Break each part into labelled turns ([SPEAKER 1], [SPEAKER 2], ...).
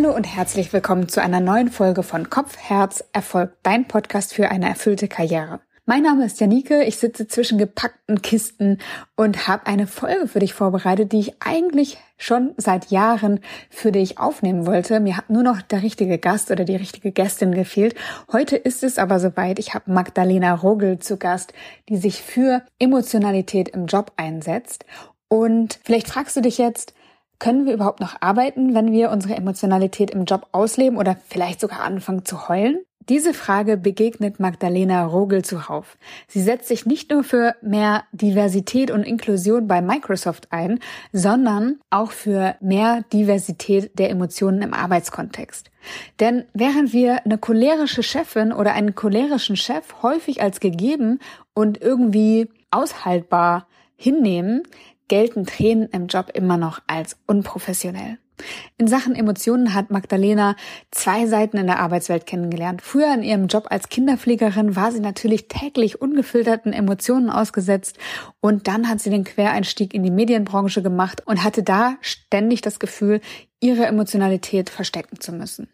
[SPEAKER 1] Hallo und herzlich willkommen zu einer neuen Folge von Kopf, Herz, Erfolg, dein Podcast für eine erfüllte Karriere. Mein Name ist Janike, ich sitze zwischen gepackten Kisten und habe eine Folge für dich vorbereitet, die ich eigentlich schon seit Jahren für dich aufnehmen wollte. Mir hat nur noch der richtige Gast oder die richtige Gästin gefehlt. Heute ist es aber soweit. Ich habe Magdalena Rogel zu Gast, die sich für Emotionalität im Job einsetzt. Und vielleicht fragst du dich jetzt, können wir überhaupt noch arbeiten, wenn wir unsere Emotionalität im Job ausleben oder vielleicht sogar anfangen zu heulen? Diese Frage begegnet Magdalena Rogel zuhauf. Sie setzt sich nicht nur für mehr Diversität und Inklusion bei Microsoft ein, sondern auch für mehr Diversität der Emotionen im Arbeitskontext. Denn während wir eine cholerische Chefin oder einen cholerischen Chef häufig als gegeben und irgendwie aushaltbar hinnehmen, gelten Tränen im Job immer noch als unprofessionell. In Sachen Emotionen hat Magdalena zwei Seiten in der Arbeitswelt kennengelernt. Früher in ihrem Job als Kinderpflegerin war sie natürlich täglich ungefilterten Emotionen ausgesetzt und dann hat sie den Quereinstieg in die Medienbranche gemacht und hatte da ständig das Gefühl, ihre Emotionalität verstecken zu müssen.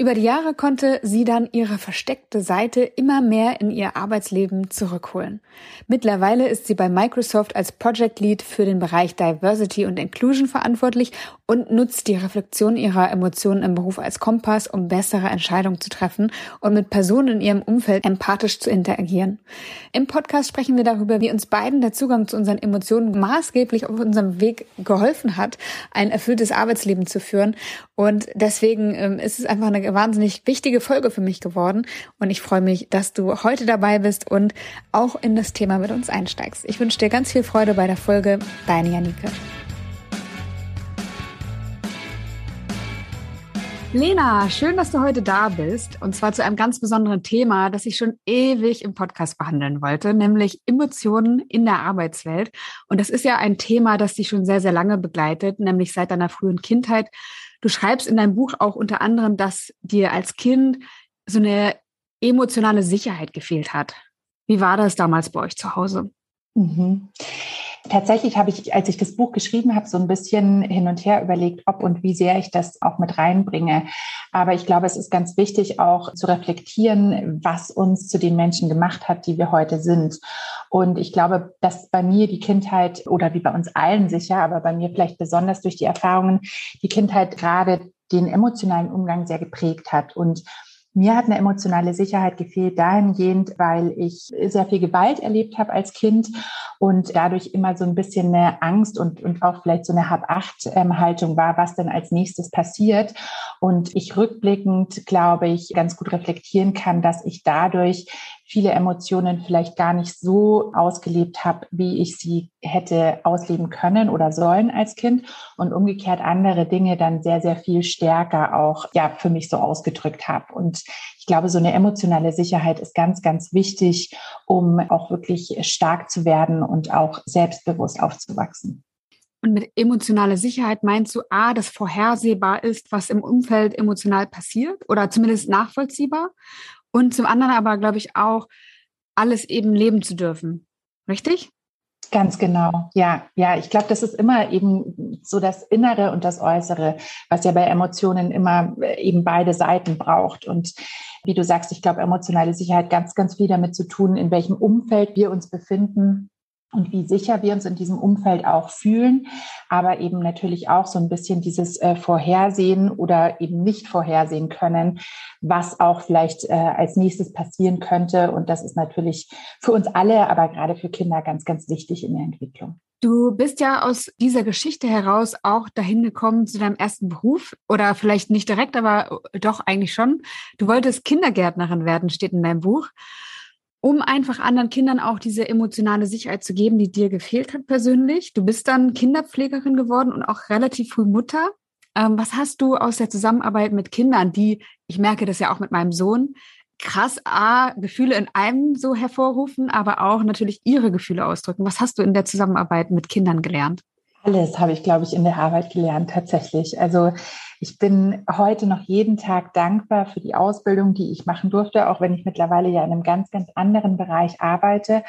[SPEAKER 1] Über die Jahre konnte sie dann ihre versteckte Seite immer mehr in ihr Arbeitsleben zurückholen. Mittlerweile ist sie bei Microsoft als Project Lead für den Bereich Diversity und Inclusion verantwortlich und nutzt die Reflexion ihrer Emotionen im Beruf als Kompass, um bessere Entscheidungen zu treffen und mit Personen in ihrem Umfeld empathisch zu interagieren. Im Podcast sprechen wir darüber, wie uns beiden der Zugang zu unseren Emotionen maßgeblich auf unserem Weg geholfen hat, ein erfülltes Arbeitsleben zu führen. Und deswegen ähm, ist einfach eine wahnsinnig wichtige Folge für mich geworden und ich freue mich, dass du heute dabei bist und auch in das Thema mit uns einsteigst. Ich wünsche dir ganz viel Freude bei der Folge. Deine Janike. Lena, schön, dass du heute da bist und zwar zu einem ganz besonderen Thema, das ich schon ewig im Podcast behandeln wollte, nämlich Emotionen in der Arbeitswelt. Und das ist ja ein Thema, das dich schon sehr, sehr lange begleitet, nämlich seit deiner frühen Kindheit. Du schreibst in deinem Buch auch unter anderem, dass dir als Kind so eine emotionale Sicherheit gefehlt hat. Wie war das damals bei euch zu Hause?
[SPEAKER 2] Mhm. Tatsächlich habe ich, als ich das Buch geschrieben habe, so ein bisschen hin und her überlegt, ob und wie sehr ich das auch mit reinbringe. Aber ich glaube, es ist ganz wichtig, auch zu reflektieren, was uns zu den Menschen gemacht hat, die wir heute sind. Und ich glaube, dass bei mir die Kindheit oder wie bei uns allen sicher, aber bei mir vielleicht besonders durch die Erfahrungen, die Kindheit gerade den emotionalen Umgang sehr geprägt hat. Und mir hat eine emotionale Sicherheit gefehlt dahingehend, weil ich sehr viel Gewalt erlebt habe als Kind und dadurch immer so ein bisschen eine Angst und, und auch vielleicht so eine Hab-Acht-Haltung war, was denn als nächstes passiert. Und ich rückblickend, glaube ich, ganz gut reflektieren kann, dass ich dadurch viele Emotionen vielleicht gar nicht so ausgelebt habe, wie ich sie hätte ausleben können oder sollen als Kind und umgekehrt andere Dinge dann sehr, sehr viel stärker auch ja für mich so ausgedrückt habe. Und ich glaube, so eine emotionale Sicherheit ist ganz, ganz wichtig, um auch wirklich stark zu werden und auch selbstbewusst aufzuwachsen.
[SPEAKER 1] Und mit emotionaler Sicherheit meinst du A, dass vorhersehbar ist, was im Umfeld emotional passiert oder zumindest nachvollziehbar? Und zum anderen aber, glaube ich, auch, alles eben leben zu dürfen. Richtig?
[SPEAKER 2] Ganz genau. Ja, ja, ich glaube, das ist immer eben so das Innere und das Äußere, was ja bei Emotionen immer äh, eben beide Seiten braucht. Und wie du sagst, ich glaube, emotionale Sicherheit ganz, ganz viel damit zu tun, in welchem Umfeld wir uns befinden und wie sicher wir uns in diesem Umfeld auch fühlen, aber eben natürlich auch so ein bisschen dieses äh, Vorhersehen oder eben nicht vorhersehen können, was auch vielleicht äh, als nächstes passieren könnte. Und das ist natürlich für uns alle, aber gerade für Kinder ganz, ganz wichtig in der Entwicklung.
[SPEAKER 1] Du bist ja aus dieser Geschichte heraus auch dahin gekommen zu deinem ersten Beruf oder vielleicht nicht direkt, aber doch eigentlich schon. Du wolltest Kindergärtnerin werden, steht in deinem Buch um einfach anderen Kindern auch diese emotionale Sicherheit zu geben, die dir gefehlt hat persönlich. Du bist dann Kinderpflegerin geworden und auch relativ früh Mutter. Ähm, was hast du aus der Zusammenarbeit mit Kindern, die, ich merke das ja auch mit meinem Sohn, krass A, Gefühle in einem so hervorrufen, aber auch natürlich ihre Gefühle ausdrücken. Was hast du in der Zusammenarbeit mit Kindern gelernt?
[SPEAKER 2] Alles habe ich, glaube ich, in der Arbeit gelernt, tatsächlich. Also ich bin heute noch jeden Tag dankbar für die Ausbildung, die ich machen durfte, auch wenn ich mittlerweile ja in einem ganz, ganz anderen Bereich arbeite.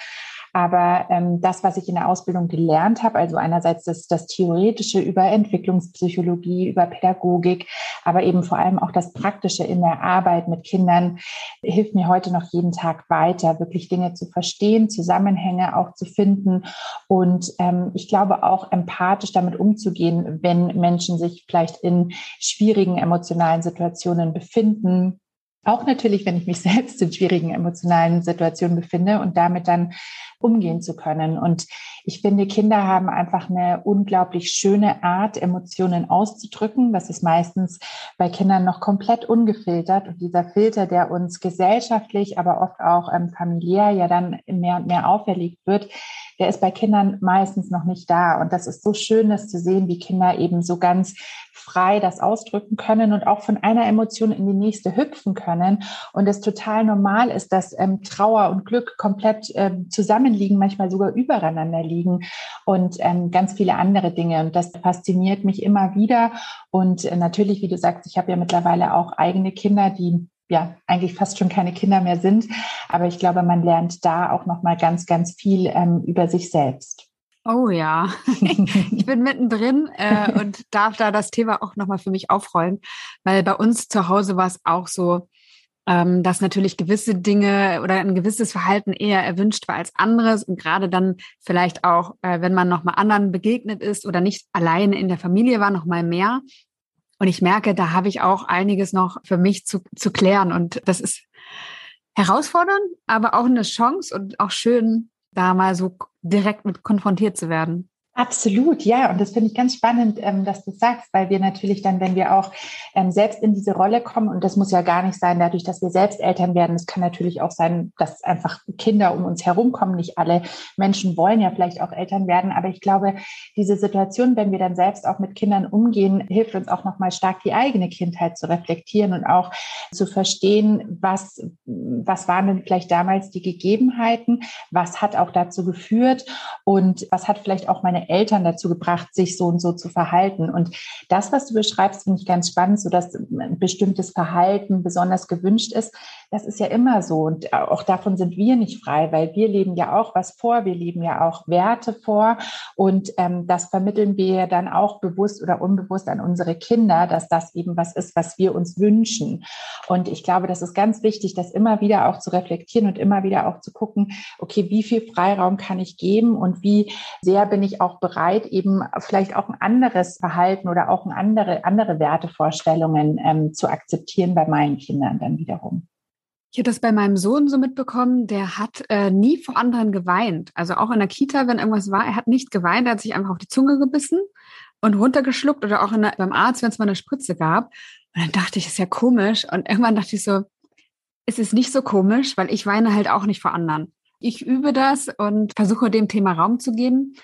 [SPEAKER 2] Aber ähm, das, was ich in der Ausbildung gelernt habe, also einerseits das, das Theoretische über Entwicklungspsychologie, über Pädagogik, aber eben vor allem auch das Praktische in der Arbeit mit Kindern, hilft mir heute noch jeden Tag weiter, wirklich Dinge zu verstehen, Zusammenhänge auch zu finden und ähm, ich glaube auch empathisch damit umzugehen, wenn Menschen sich vielleicht in schwierigen emotionalen Situationen befinden, auch natürlich, wenn ich mich selbst in schwierigen emotionalen Situationen befinde und damit dann umgehen zu können. Und ich finde, Kinder haben einfach eine unglaublich schöne Art, Emotionen auszudrücken. Das ist meistens bei Kindern noch komplett ungefiltert. Und dieser Filter, der uns gesellschaftlich, aber oft auch ähm, familiär ja dann mehr und mehr auferlegt wird, der ist bei Kindern meistens noch nicht da. Und das ist so schön, das zu sehen, wie Kinder eben so ganz frei das ausdrücken können und auch von einer Emotion in die nächste hüpfen können. Und es total normal ist, dass ähm, Trauer und Glück komplett ähm, zusammenliegen, manchmal sogar übereinander liegen und ähm, ganz viele andere Dinge. Und das fasziniert mich immer wieder. Und äh, natürlich, wie du sagst, ich habe ja mittlerweile auch eigene Kinder, die ja eigentlich fast schon keine Kinder mehr sind. Aber ich glaube, man lernt da auch noch mal ganz, ganz viel ähm, über sich selbst.
[SPEAKER 1] Oh ja, ich bin mittendrin äh, und darf da das Thema auch nochmal für mich aufrollen, weil bei uns zu Hause war es auch so, ähm, dass natürlich gewisse Dinge oder ein gewisses Verhalten eher erwünscht war als anderes und gerade dann vielleicht auch, äh, wenn man nochmal anderen begegnet ist oder nicht alleine in der Familie war, nochmal mehr. Und ich merke, da habe ich auch einiges noch für mich zu, zu klären. Und das ist herausfordernd, aber auch eine Chance und auch schön, da mal so direkt mit konfrontiert zu werden.
[SPEAKER 2] Absolut, ja. Und das finde ich ganz spannend, ähm, dass du sagst, weil wir natürlich dann, wenn wir auch ähm, selbst in diese Rolle kommen, und das muss ja gar nicht sein, dadurch, dass wir selbst Eltern werden, es kann natürlich auch sein, dass einfach Kinder um uns herum kommen. Nicht alle Menschen wollen ja vielleicht auch Eltern werden, aber ich glaube, diese Situation, wenn wir dann selbst auch mit Kindern umgehen, hilft uns auch nochmal stark die eigene Kindheit zu reflektieren und auch zu verstehen, was, was waren denn vielleicht damals die Gegebenheiten, was hat auch dazu geführt und was hat vielleicht auch meine Eltern dazu gebracht, sich so und so zu verhalten. Und das, was du beschreibst, finde ich ganz spannend, so dass ein bestimmtes Verhalten besonders gewünscht ist. Das ist ja immer so. Und auch davon sind wir nicht frei, weil wir leben ja auch was vor. Wir leben ja auch Werte vor. Und ähm, das vermitteln wir ja dann auch bewusst oder unbewusst an unsere Kinder, dass das eben was ist, was wir uns wünschen. Und ich glaube, das ist ganz wichtig, das immer wieder auch zu reflektieren und immer wieder auch zu gucken, okay, wie viel Freiraum kann ich geben und wie sehr bin ich auch bereit, eben vielleicht auch ein anderes Verhalten oder auch ein andere, andere Wertevorstellungen ähm, zu akzeptieren bei meinen Kindern dann wiederum.
[SPEAKER 1] Ich habe das bei meinem Sohn so mitbekommen, der hat äh, nie vor anderen geweint. Also auch in der Kita, wenn irgendwas war, er hat nicht geweint, er hat sich einfach auf die Zunge gebissen und runtergeschluckt oder auch der, beim Arzt, wenn es mal eine Spritze gab. Und dann dachte ich, ist ja komisch. Und irgendwann dachte ich so, es ist nicht so komisch, weil ich weine halt auch nicht vor anderen. Ich übe das und versuche dem Thema Raum zu geben.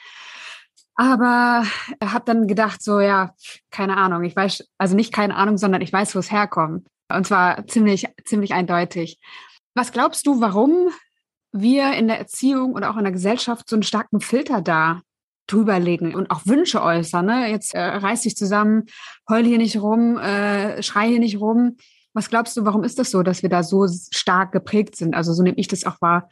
[SPEAKER 1] Aber habe dann gedacht, so ja, keine Ahnung. Ich weiß, also nicht keine Ahnung, sondern ich weiß, wo es herkommt. Und zwar ziemlich, ziemlich eindeutig. Was glaubst du, warum wir in der Erziehung oder auch in der Gesellschaft so einen starken Filter da drüber legen und auch Wünsche äußern? Ne? Jetzt äh, reiß dich zusammen, heul hier nicht rum, äh, schrei hier nicht rum. Was glaubst du, warum ist das so, dass wir da so stark geprägt sind? Also so nehme ich das auch wahr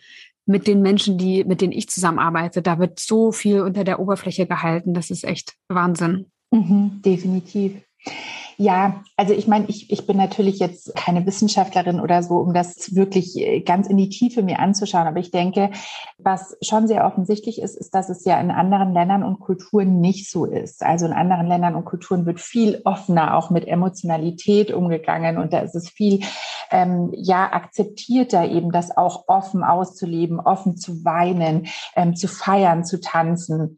[SPEAKER 1] mit den Menschen, die, mit denen ich zusammenarbeite. Da wird so viel unter der Oberfläche gehalten. Das ist echt Wahnsinn.
[SPEAKER 2] Mhm, definitiv. Ja, also ich meine, ich, ich bin natürlich jetzt keine Wissenschaftlerin oder so, um das wirklich äh, ganz in die Tiefe mir anzuschauen. Aber ich denke, was schon sehr offensichtlich ist, ist, dass es ja in anderen Ländern und Kulturen nicht so ist. Also in anderen Ländern und Kulturen wird viel offener auch mit Emotionalität umgegangen und da ist es viel ähm, ja akzeptierter eben das auch offen auszuleben, offen zu weinen, ähm, zu feiern, zu tanzen.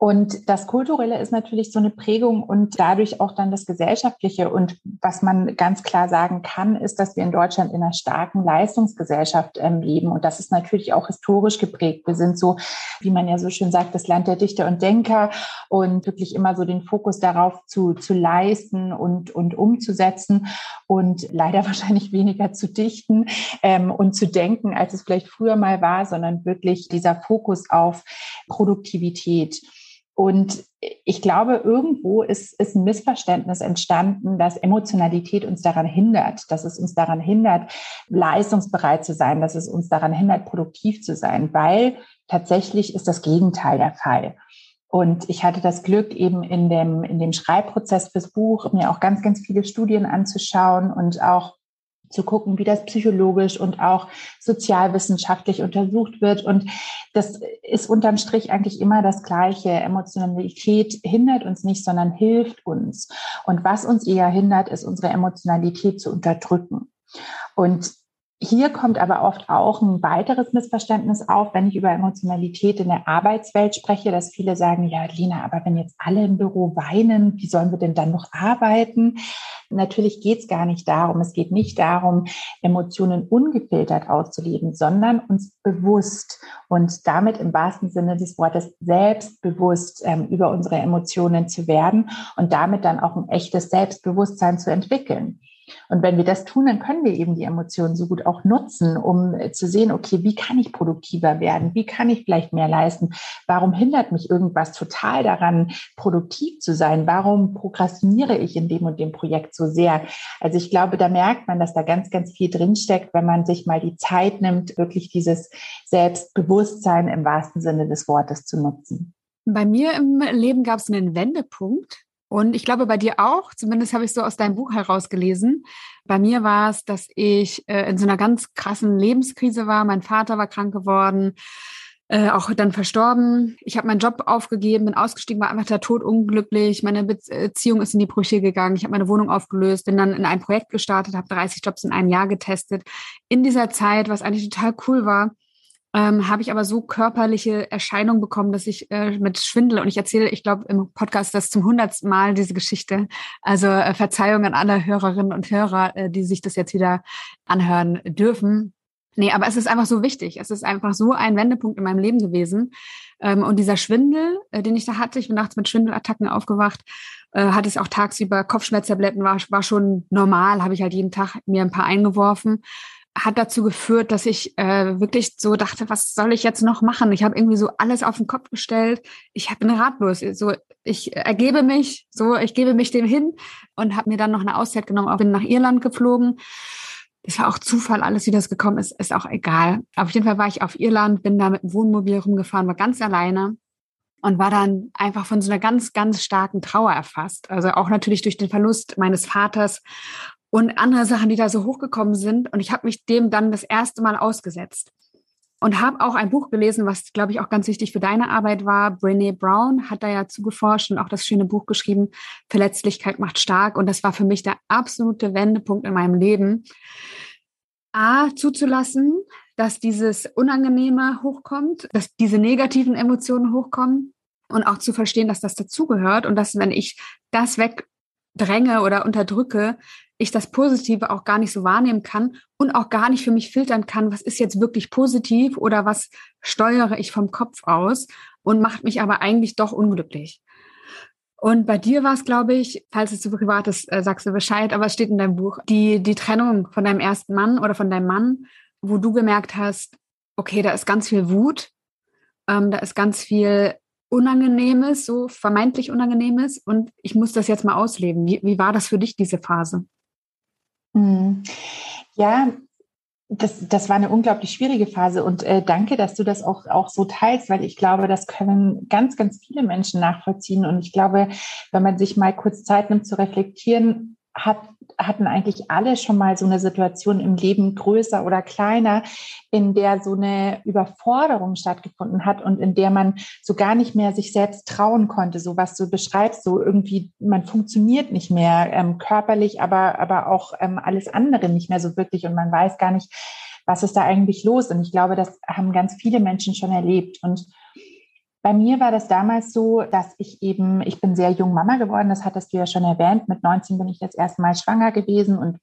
[SPEAKER 2] Und das Kulturelle ist natürlich so eine Prägung und dadurch auch dann das Gesellschaftliche. Und was man ganz klar sagen kann, ist, dass wir in Deutschland in einer starken Leistungsgesellschaft ähm, leben. Und das ist natürlich auch historisch geprägt. Wir sind so, wie man ja so schön sagt, das Land der Dichter und Denker und wirklich immer so den Fokus darauf zu, zu leisten und, und umzusetzen und leider wahrscheinlich weniger zu dichten ähm, und zu denken, als es vielleicht früher mal war, sondern wirklich dieser Fokus auf Produktivität. Und ich glaube, irgendwo ist, ist ein Missverständnis entstanden, dass Emotionalität uns daran hindert, dass es uns daran hindert, leistungsbereit zu sein, dass es uns daran hindert, produktiv zu sein, weil tatsächlich ist das Gegenteil der Fall. Und ich hatte das Glück, eben in dem, in dem Schreibprozess fürs Buch mir auch ganz, ganz viele Studien anzuschauen und auch zu gucken, wie das psychologisch und auch sozialwissenschaftlich untersucht wird. Und das ist unterm Strich eigentlich immer das Gleiche. Emotionalität hindert uns nicht, sondern hilft uns. Und was uns eher hindert, ist unsere Emotionalität zu unterdrücken. Und hier kommt aber oft auch ein weiteres Missverständnis auf, wenn ich über Emotionalität in der Arbeitswelt spreche, dass viele sagen, ja, Lina, aber wenn jetzt alle im Büro weinen, wie sollen wir denn dann noch arbeiten? Natürlich geht es gar nicht darum. Es geht nicht darum, Emotionen ungefiltert auszuleben, sondern uns bewusst und damit im wahrsten Sinne des Wortes selbstbewusst ähm, über unsere Emotionen zu werden und damit dann auch ein echtes Selbstbewusstsein zu entwickeln. Und wenn wir das tun, dann können wir eben die Emotionen so gut auch nutzen, um äh, zu sehen, okay, wie kann ich produktiver werden? Wie kann ich vielleicht mehr leisten? Warum hindert mich irgendwas total daran, produktiv zu sein? Warum prokrastiniere ich in dem und dem Projekt so sehr? Also ich glaube, da merkt man, dass da ganz, ganz viel drinsteckt, wenn man sich mal die Zeit nimmt, wirklich dieses Selbstbewusstsein im wahrsten Sinne des Wortes zu nutzen.
[SPEAKER 1] Bei mir im Leben gab es einen Wendepunkt. Und ich glaube bei dir auch, zumindest habe ich so aus deinem Buch herausgelesen. Bei mir war es, dass ich äh, in so einer ganz krassen Lebenskrise war. Mein Vater war krank geworden, äh, auch dann verstorben. Ich habe meinen Job aufgegeben, bin ausgestiegen, war einfach der Tod unglücklich. Meine Beziehung ist in die Brüche gegangen. Ich habe meine Wohnung aufgelöst, bin dann in ein Projekt gestartet, habe 30 Jobs in einem Jahr getestet. In dieser Zeit, was eigentlich total cool war, ähm, habe ich aber so körperliche Erscheinungen bekommen, dass ich äh, mit Schwindel und ich erzähle, ich glaube im Podcast das zum hundertsten Mal diese Geschichte. Also äh, Verzeihung an alle Hörerinnen und Hörer, äh, die sich das jetzt wieder anhören dürfen. Nee, aber es ist einfach so wichtig. Es ist einfach so ein Wendepunkt in meinem Leben gewesen. Ähm, und dieser Schwindel, äh, den ich da hatte, ich bin nachts mit Schwindelattacken aufgewacht, äh, hatte es auch tagsüber Kopfschmerztabletten, war, war schon normal, habe ich halt jeden Tag mir ein paar eingeworfen hat dazu geführt, dass ich äh, wirklich so dachte, was soll ich jetzt noch machen? Ich habe irgendwie so alles auf den Kopf gestellt. Ich bin ratlos. So, ich ergebe mich, so, ich gebe mich dem hin und habe mir dann noch eine Auszeit genommen, bin nach Irland geflogen. Das war auch Zufall, alles wie das gekommen ist, ist auch egal. Auf jeden Fall war ich auf Irland, bin da mit dem Wohnmobil rumgefahren, war ganz alleine und war dann einfach von so einer ganz, ganz starken Trauer erfasst. Also auch natürlich durch den Verlust meines Vaters und andere Sachen, die da so hochgekommen sind. Und ich habe mich dem dann das erste Mal ausgesetzt. Und habe auch ein Buch gelesen, was, glaube ich, auch ganz wichtig für deine Arbeit war. Brene Brown hat da ja zugeforscht und auch das schöne Buch geschrieben, Verletzlichkeit macht stark. Und das war für mich der absolute Wendepunkt in meinem Leben. A, zuzulassen, dass dieses Unangenehme hochkommt, dass diese negativen Emotionen hochkommen und auch zu verstehen, dass das dazugehört und dass, wenn ich das wegdränge oder unterdrücke, ich das Positive auch gar nicht so wahrnehmen kann und auch gar nicht für mich filtern kann, was ist jetzt wirklich positiv oder was steuere ich vom Kopf aus und macht mich aber eigentlich doch unglücklich. Und bei dir war es, glaube ich, falls es zu privat ist, äh, sagst du Bescheid, aber es steht in deinem Buch, die, die Trennung von deinem ersten Mann oder von deinem Mann, wo du gemerkt hast, okay, da ist ganz viel Wut, ähm, da ist ganz viel Unangenehmes, so vermeintlich Unangenehmes und ich muss das jetzt mal ausleben. Wie, wie war das für dich, diese Phase?
[SPEAKER 2] Hm. Ja, das, das war eine unglaublich schwierige Phase und äh, danke, dass du das auch, auch so teilst, weil ich glaube, das können ganz, ganz viele Menschen nachvollziehen. Und ich glaube, wenn man sich mal kurz Zeit nimmt zu reflektieren, hat hatten eigentlich alle schon mal so eine Situation im Leben, größer oder kleiner, in der so eine Überforderung stattgefunden hat und in der man so gar nicht mehr sich selbst trauen konnte, so was du beschreibst, so irgendwie, man funktioniert nicht mehr ähm, körperlich, aber, aber auch ähm, alles andere nicht mehr so wirklich und man weiß gar nicht, was ist da eigentlich los. Und ich glaube, das haben ganz viele Menschen schon erlebt. Und bei mir war das damals so, dass ich eben, ich bin sehr jung Mama geworden, das hattest du ja schon erwähnt. Mit 19 bin ich das erste Mal schwanger gewesen und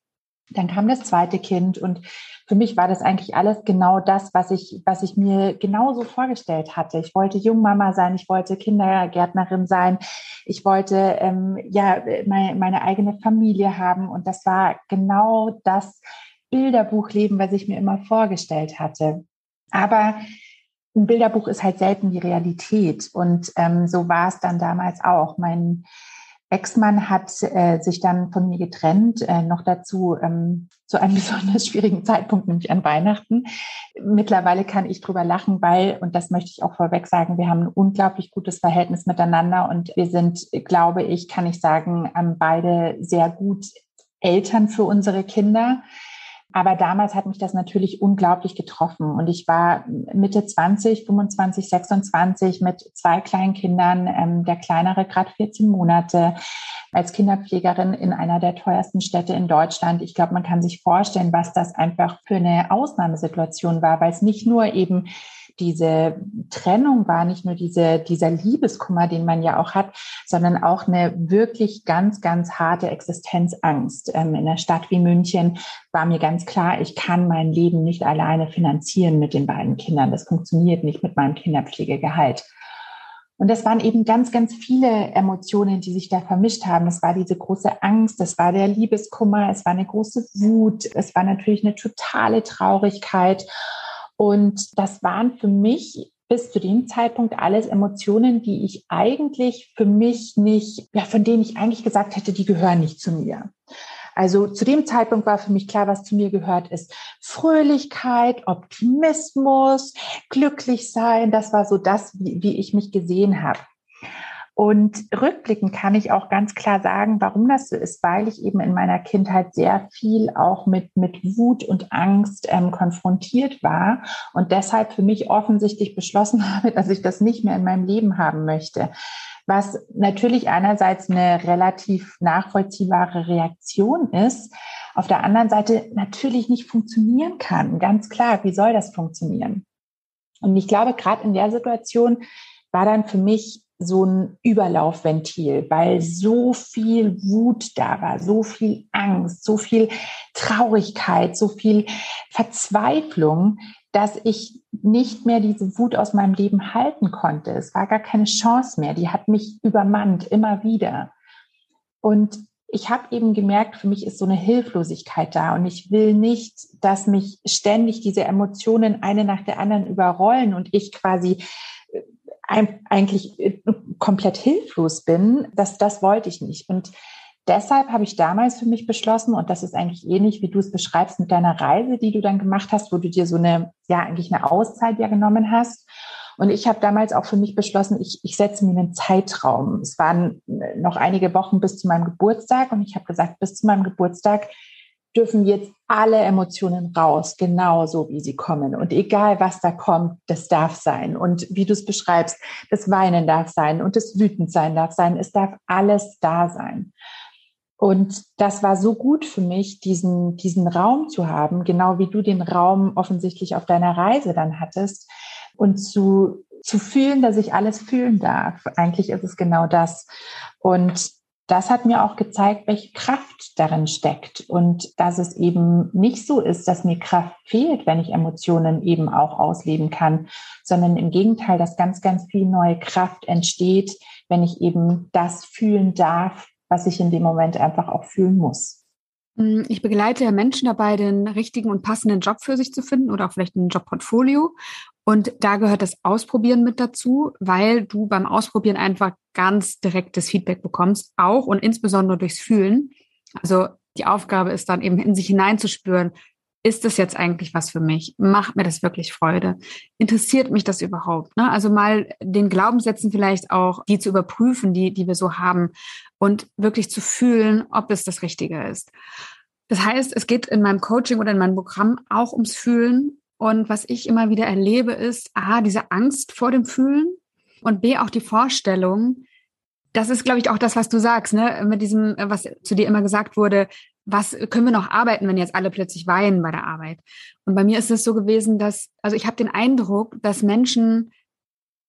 [SPEAKER 2] dann kam das zweite Kind und für mich war das eigentlich alles genau das, was ich, was ich mir genauso vorgestellt hatte. Ich wollte Jungmama sein, ich wollte Kindergärtnerin sein, ich wollte ähm, ja meine, meine eigene Familie haben und das war genau das Bilderbuchleben, was ich mir immer vorgestellt hatte. Aber ein Bilderbuch ist halt selten die Realität. Und ähm, so war es dann damals auch. Mein Ex-Mann hat äh, sich dann von mir getrennt, äh, noch dazu ähm, zu einem besonders schwierigen Zeitpunkt, nämlich an Weihnachten. Mittlerweile kann ich drüber lachen, weil, und das möchte ich auch vorweg sagen, wir haben ein unglaublich gutes Verhältnis miteinander und wir sind, glaube ich, kann ich sagen, ähm, beide sehr gut Eltern für unsere Kinder. Aber damals hat mich das natürlich unglaublich getroffen. Und ich war Mitte 20, 25, 26 mit zwei kleinen Kindern, ähm, der kleinere gerade 14 Monate, als Kinderpflegerin in einer der teuersten Städte in Deutschland. Ich glaube, man kann sich vorstellen, was das einfach für eine Ausnahmesituation war, weil es nicht nur eben diese Trennung war, nicht nur diese, dieser Liebeskummer, den man ja auch hat, sondern auch eine wirklich ganz, ganz harte Existenzangst. Ähm, in einer Stadt wie München war mir ganz klar, ich kann mein Leben nicht alleine finanzieren mit den beiden Kindern. Das funktioniert nicht mit meinem Kinderpflegegehalt. Und das waren eben ganz, ganz viele Emotionen, die sich da vermischt haben. Es war diese große Angst, es war der Liebeskummer, es war eine große Wut, es war natürlich eine totale Traurigkeit. Und das waren für mich bis zu dem Zeitpunkt alles Emotionen, die ich eigentlich für mich nicht, ja, von denen ich eigentlich gesagt hätte, die gehören nicht zu mir. Also zu dem Zeitpunkt war für mich klar, was zu mir gehört, ist Fröhlichkeit, Optimismus, glücklich sein. Das war so das, wie, wie ich mich gesehen habe. Und rückblickend kann ich auch ganz klar sagen, warum das so ist, weil ich eben in meiner Kindheit sehr viel auch mit, mit Wut und Angst ähm, konfrontiert war und deshalb für mich offensichtlich beschlossen habe, dass ich das nicht mehr in meinem Leben haben möchte. Was natürlich einerseits eine relativ nachvollziehbare Reaktion ist, auf der anderen Seite natürlich nicht funktionieren kann. Ganz klar, wie soll das funktionieren? Und ich glaube, gerade in der Situation war dann für mich so ein Überlaufventil, weil so viel Wut da war, so viel Angst, so viel Traurigkeit, so viel Verzweiflung, dass ich nicht mehr diese Wut aus meinem Leben halten konnte. Es war gar keine Chance mehr. Die hat mich übermannt, immer wieder. Und ich habe eben gemerkt, für mich ist so eine Hilflosigkeit da und ich will nicht, dass mich ständig diese Emotionen eine nach der anderen überrollen und ich quasi eigentlich äh, komplett hilflos bin, das, das wollte ich nicht. Und deshalb habe ich damals für mich beschlossen, und das ist eigentlich ähnlich, wie du es beschreibst mit deiner Reise, die du dann gemacht hast, wo du dir so eine, ja, eigentlich eine Auszeit ja genommen hast. Und ich habe damals auch für mich beschlossen, ich, ich setze mir einen Zeitraum. Es waren noch einige Wochen bis zu meinem Geburtstag und ich habe gesagt, bis zu meinem Geburtstag dürfen jetzt alle Emotionen raus, genauso wie sie kommen. Und egal, was da kommt, das darf sein. Und wie du es beschreibst, das Weinen darf sein und das Wütendsein darf sein. Es darf alles da sein. Und das war so gut für mich, diesen, diesen Raum zu haben, genau wie du den Raum offensichtlich auf deiner Reise dann hattest und zu, zu fühlen, dass ich alles fühlen darf. Eigentlich ist es genau das. Und das hat mir auch gezeigt, welche Kraft darin steckt und dass es eben nicht so ist, dass mir Kraft fehlt, wenn ich Emotionen eben auch ausleben kann, sondern im Gegenteil, dass ganz, ganz viel neue Kraft entsteht, wenn ich eben das fühlen darf, was ich in dem Moment einfach auch fühlen muss.
[SPEAKER 1] Mm, ich begleite Menschen dabei, den richtigen und passenden Job für sich zu finden oder auch vielleicht ein Jobportfolio. Und da gehört das Ausprobieren mit dazu, weil du beim Ausprobieren einfach ganz direktes Feedback bekommst, auch und insbesondere durchs Fühlen. Also die Aufgabe ist dann eben in sich hineinzuspüren, ist das jetzt eigentlich was für mich? Macht mir das wirklich Freude? Interessiert mich das überhaupt? Ne? Also mal den Glaubenssätzen vielleicht auch, die zu überprüfen, die, die wir so haben und wirklich zu fühlen, ob es das Richtige ist. Das heißt, es geht in meinem Coaching oder in meinem Programm auch ums Fühlen. Und was ich immer wieder erlebe, ist A, diese Angst vor dem Fühlen und B, auch die Vorstellung, das ist, glaube ich, auch das, was du sagst, ne? Mit diesem, was zu dir immer gesagt wurde, was können wir noch arbeiten, wenn jetzt alle plötzlich weinen bei der Arbeit? Und bei mir ist es so gewesen, dass, also ich habe den Eindruck, dass Menschen,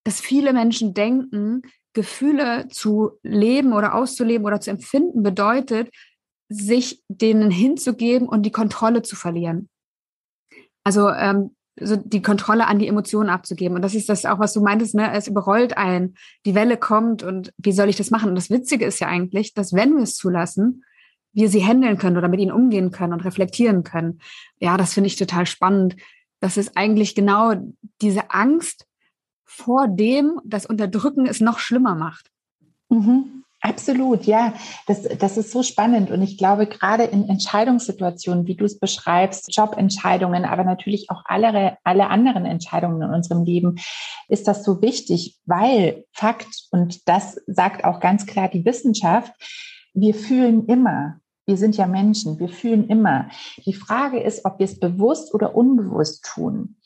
[SPEAKER 1] dass viele Menschen denken, Gefühle zu leben oder auszuleben oder zu empfinden bedeutet, sich denen hinzugeben und die Kontrolle zu verlieren. Also ähm, so die Kontrolle an die Emotionen abzugeben. Und das ist das auch, was du meintest, ne? Es überrollt ein, die Welle kommt und wie soll ich das machen? Und das Witzige ist ja eigentlich, dass wenn wir es zulassen, wir sie handeln können oder mit ihnen umgehen können und reflektieren können. Ja, das finde ich total spannend. Das ist eigentlich genau diese Angst, vor dem das Unterdrücken es noch schlimmer macht.
[SPEAKER 2] Mhm. Absolut, ja. Das, das ist so spannend. Und ich glaube, gerade in Entscheidungssituationen, wie du es beschreibst, Jobentscheidungen, aber natürlich auch alle, alle anderen Entscheidungen in unserem Leben, ist das so wichtig, weil Fakt, und das sagt auch ganz klar die Wissenschaft, wir fühlen immer. Wir sind ja Menschen, wir fühlen immer. Die Frage ist, ob wir es bewusst oder unbewusst tun.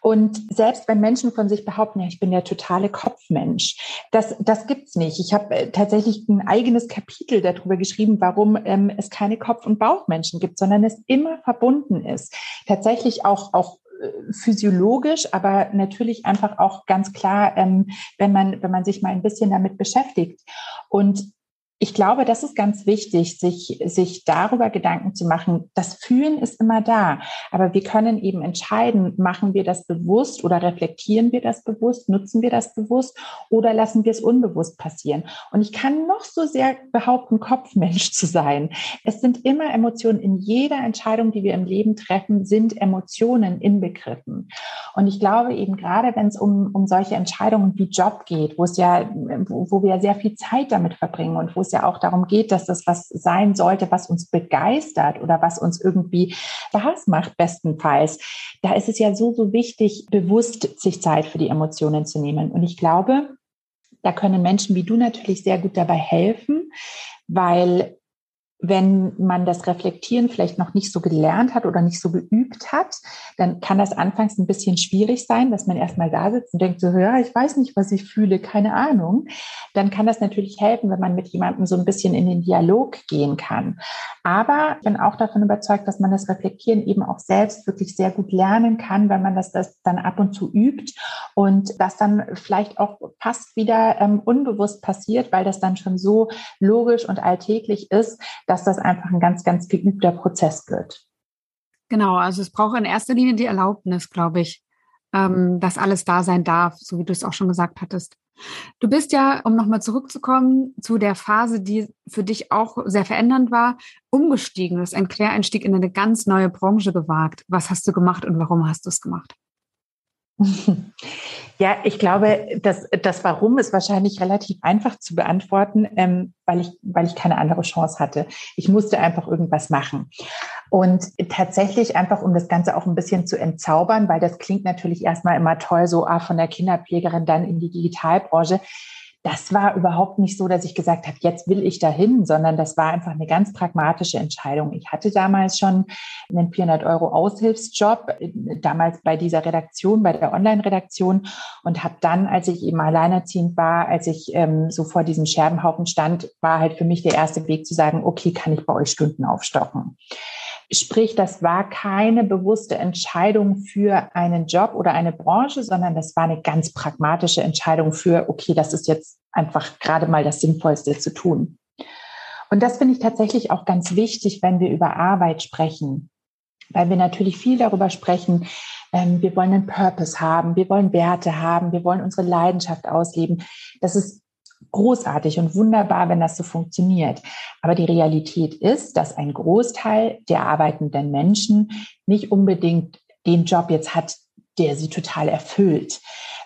[SPEAKER 2] Und selbst wenn Menschen von sich behaupten, ja, ich bin der totale Kopfmensch, das, das gibt's nicht. Ich habe äh, tatsächlich ein eigenes Kapitel darüber geschrieben, warum ähm, es keine Kopf- und Bauchmenschen gibt, sondern es immer verbunden ist. Tatsächlich auch, auch äh, physiologisch, aber natürlich einfach auch ganz klar, ähm, wenn man, wenn man sich mal ein bisschen damit beschäftigt. Und ich glaube, das ist ganz wichtig, sich, sich darüber Gedanken zu machen. Das Fühlen ist immer da, aber wir können eben entscheiden, machen wir das bewusst oder reflektieren wir das bewusst, nutzen wir das bewusst oder lassen wir es unbewusst passieren. Und ich kann noch so sehr behaupten, Kopfmensch zu sein. Es sind immer Emotionen. In jeder Entscheidung, die wir im Leben treffen, sind Emotionen inbegriffen. Und ich glaube eben gerade, wenn es um, um solche Entscheidungen wie Job geht, wo es ja, wo, wo wir sehr viel Zeit damit verbringen und wo es ja auch darum geht, dass das was sein sollte, was uns begeistert oder was uns irgendwie Spaß macht, bestenfalls. Da ist es ja so, so wichtig, bewusst sich Zeit für die Emotionen zu nehmen. Und ich glaube, da können Menschen wie du natürlich sehr gut dabei helfen, weil wenn man das Reflektieren vielleicht noch nicht so gelernt hat oder nicht so geübt hat, dann kann das anfangs ein bisschen schwierig sein, dass man erstmal da sitzt und denkt so, ja, ich weiß nicht, was ich fühle, keine Ahnung. Dann kann das natürlich helfen, wenn man mit jemandem so ein bisschen in den Dialog gehen kann. Aber ich bin auch davon überzeugt, dass man das Reflektieren eben auch selbst wirklich sehr gut lernen kann, wenn man das, das dann ab und zu übt und das dann vielleicht auch fast wieder ähm, unbewusst passiert, weil das dann schon so logisch und alltäglich ist, dass das einfach ein ganz, ganz geübter Prozess wird.
[SPEAKER 1] Genau, also es braucht in erster Linie die Erlaubnis, glaube ich, ähm, dass alles da sein darf, so wie du es auch schon gesagt hattest. Du bist ja, um nochmal zurückzukommen zu der Phase, die für dich auch sehr verändernd war, umgestiegen. Du hast einen Quereinstieg in eine ganz neue Branche gewagt. Was hast du gemacht und warum hast du es gemacht?
[SPEAKER 2] Ja, ich glaube, das, das Warum ist wahrscheinlich relativ einfach zu beantworten, ähm, weil, ich, weil ich keine andere Chance hatte. Ich musste einfach irgendwas machen. Und tatsächlich einfach, um das Ganze auch ein bisschen zu entzaubern, weil das klingt natürlich erstmal immer toll, so ah, von der Kinderpflegerin dann in die Digitalbranche das war überhaupt nicht so, dass ich gesagt habe, jetzt will ich dahin, sondern das war einfach eine ganz pragmatische Entscheidung. Ich hatte damals schon einen 400 Euro Aushilfsjob, damals bei dieser Redaktion, bei der Online-Redaktion und habe dann, als ich eben alleinerziehend war, als ich ähm, so vor diesem Scherbenhaufen stand, war halt für mich der erste Weg zu sagen, okay, kann ich bei euch Stunden aufstocken. Sprich, das war keine bewusste Entscheidung für einen Job oder eine Branche, sondern das war eine ganz pragmatische Entscheidung für, okay, das ist jetzt einfach gerade mal das Sinnvollste zu tun. Und das finde ich tatsächlich auch ganz wichtig, wenn wir über Arbeit sprechen, weil wir natürlich viel darüber sprechen, ähm, wir wollen einen Purpose haben, wir wollen Werte haben, wir wollen unsere Leidenschaft ausleben. Das ist großartig und wunderbar, wenn das so funktioniert. Aber die Realität ist, dass ein Großteil der arbeitenden Menschen nicht unbedingt den Job jetzt hat, der sie total erfüllt.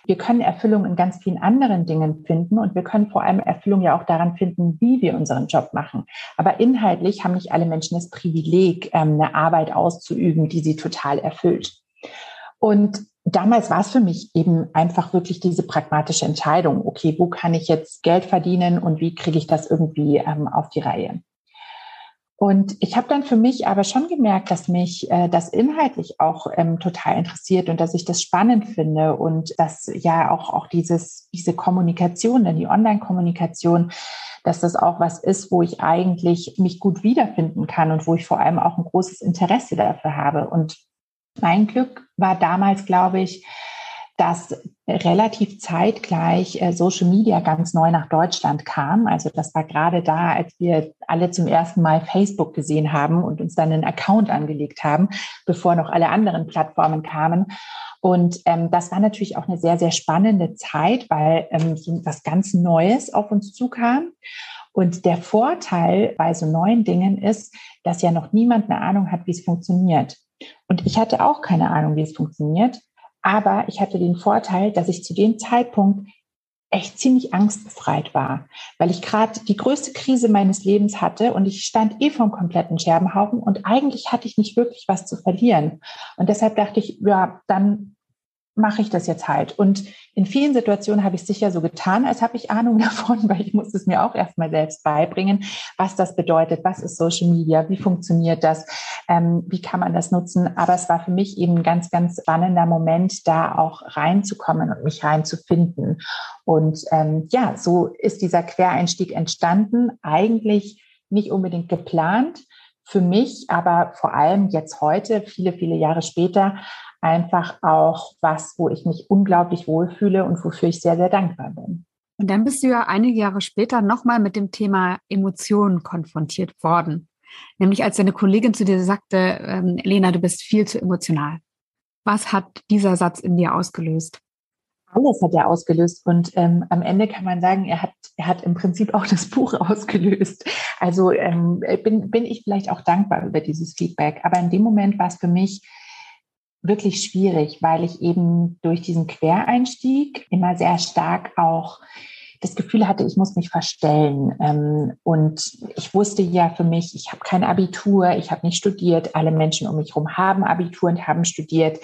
[SPEAKER 2] Wir können Erfüllung in ganz vielen anderen Dingen finden und wir können vor allem Erfüllung ja auch daran finden, wie wir unseren Job machen. Aber inhaltlich haben nicht alle Menschen das Privileg, ähm, eine Arbeit auszuüben, die sie total erfüllt. Und damals war es für mich eben einfach wirklich diese pragmatische Entscheidung, okay, wo kann ich jetzt Geld verdienen und wie kriege ich das irgendwie ähm, auf die Reihe? Und ich habe dann für mich aber schon gemerkt, dass mich äh, das inhaltlich auch ähm, total interessiert und dass ich das spannend finde und dass ja auch, auch dieses, diese Kommunikation, denn die Online-Kommunikation, dass das auch was ist, wo ich eigentlich mich gut wiederfinden kann und wo ich vor allem auch ein großes Interesse dafür habe. Und mein Glück war damals, glaube ich, dass relativ zeitgleich äh, Social Media ganz neu nach Deutschland kam. Also das war gerade da, als wir alle zum ersten Mal Facebook gesehen haben und uns dann einen Account angelegt haben, bevor noch alle anderen Plattformen kamen. Und ähm, das war natürlich auch eine sehr, sehr spannende Zeit, weil ähm, was ganz Neues auf uns zukam. Und der Vorteil bei so neuen Dingen ist, dass ja noch niemand eine Ahnung hat, wie es funktioniert. Und ich hatte auch keine Ahnung, wie es funktioniert. Aber ich hatte den Vorteil, dass ich zu dem Zeitpunkt echt ziemlich angstbefreit war, weil ich gerade die größte Krise meines Lebens hatte und ich stand eh vom kompletten Scherbenhaufen und eigentlich hatte ich nicht wirklich was zu verlieren. Und deshalb dachte ich, ja, dann mache ich das jetzt halt. Und in vielen Situationen habe ich sicher so getan, als habe ich Ahnung davon, weil ich muss es mir auch erstmal selbst beibringen, was das bedeutet, was ist Social Media, wie funktioniert das, ähm, wie kann man das nutzen. Aber es war für mich eben ein ganz, ganz spannender Moment, da auch reinzukommen und mich reinzufinden. Und ähm, ja, so ist dieser Quereinstieg entstanden, eigentlich nicht unbedingt geplant, für mich, aber vor allem jetzt heute, viele, viele Jahre später, einfach auch was, wo ich mich unglaublich wohlfühle und wofür ich sehr, sehr dankbar bin.
[SPEAKER 1] Und dann bist du ja einige Jahre später nochmal mit dem Thema Emotionen konfrontiert worden. Nämlich als deine Kollegin zu dir sagte, ähm, Lena, du bist viel zu emotional. Was hat dieser Satz in dir ausgelöst?
[SPEAKER 2] Alles hat er ausgelöst und ähm, am Ende kann man sagen, er hat, er hat im Prinzip auch das Buch ausgelöst. Also ähm, bin, bin ich vielleicht auch dankbar über dieses Feedback. Aber in dem Moment war es für mich wirklich schwierig, weil ich eben durch diesen Quereinstieg immer sehr stark auch das Gefühl hatte, ich muss mich verstellen. Ähm, und ich wusste ja für mich, ich habe kein Abitur, ich habe nicht studiert, alle Menschen um mich herum haben Abitur und haben studiert.